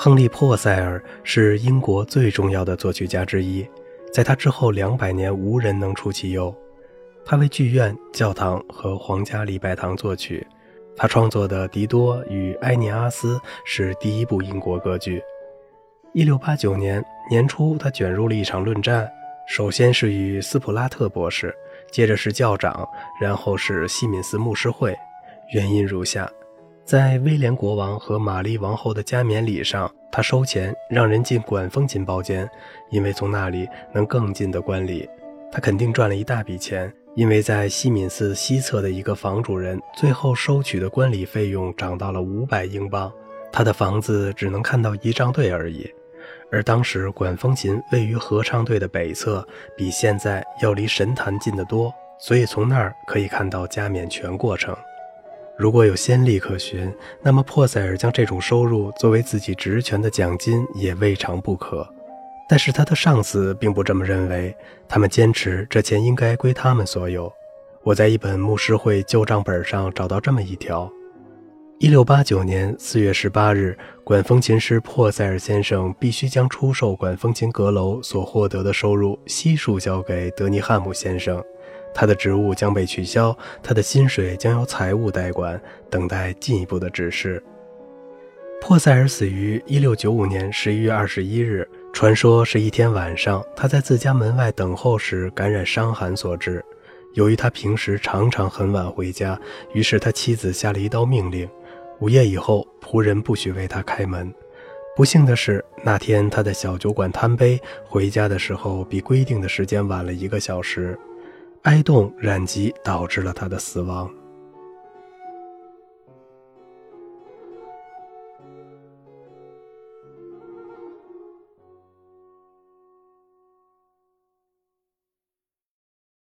亨利·珀塞尔是英国最重要的作曲家之一，在他之后两百年无人能出其右。他为剧院、教堂和皇家礼拜堂作曲。他创作的《狄多与埃涅阿斯》是第一部英国歌剧。1689年年初，他卷入了一场论战，首先是与斯普拉特博士，接着是教长，然后是西敏寺牧师会。原因如下：在威廉国王和玛丽王后的加冕礼上，他收钱让人进管风琴包间，因为从那里能更近的观礼。他肯定赚了一大笔钱。因为在西敏寺西侧的一个房主人最后收取的观礼费用涨到了五百英镑，他的房子只能看到仪仗队而已。而当时管风琴位于合唱队的北侧，比现在要离神坛近得多，所以从那儿可以看到加冕全过程。如果有先例可循，那么珀塞尔将这种收入作为自己职权的奖金也未尝不可。但是他的上司并不这么认为，他们坚持这钱应该归他们所有。我在一本牧师会旧账本上找到这么一条：一六八九年四月十八日，管风琴师珀塞尔先生必须将出售管风琴阁楼所获得的收入悉数交给德尼汉姆先生，他的职务将被取消，他的薪水将由财务代管，等待进一步的指示。珀塞尔死于一六九五年十一月二十一日。传说是一天晚上，他在自家门外等候时感染伤寒所致。由于他平时常常很晚回家，于是他妻子下了一道命令：午夜以后，仆人不许为他开门。不幸的是，那天他在小酒馆贪杯，回家的时候比规定的时间晚了一个小时，哀冻染疾导致了他的死亡。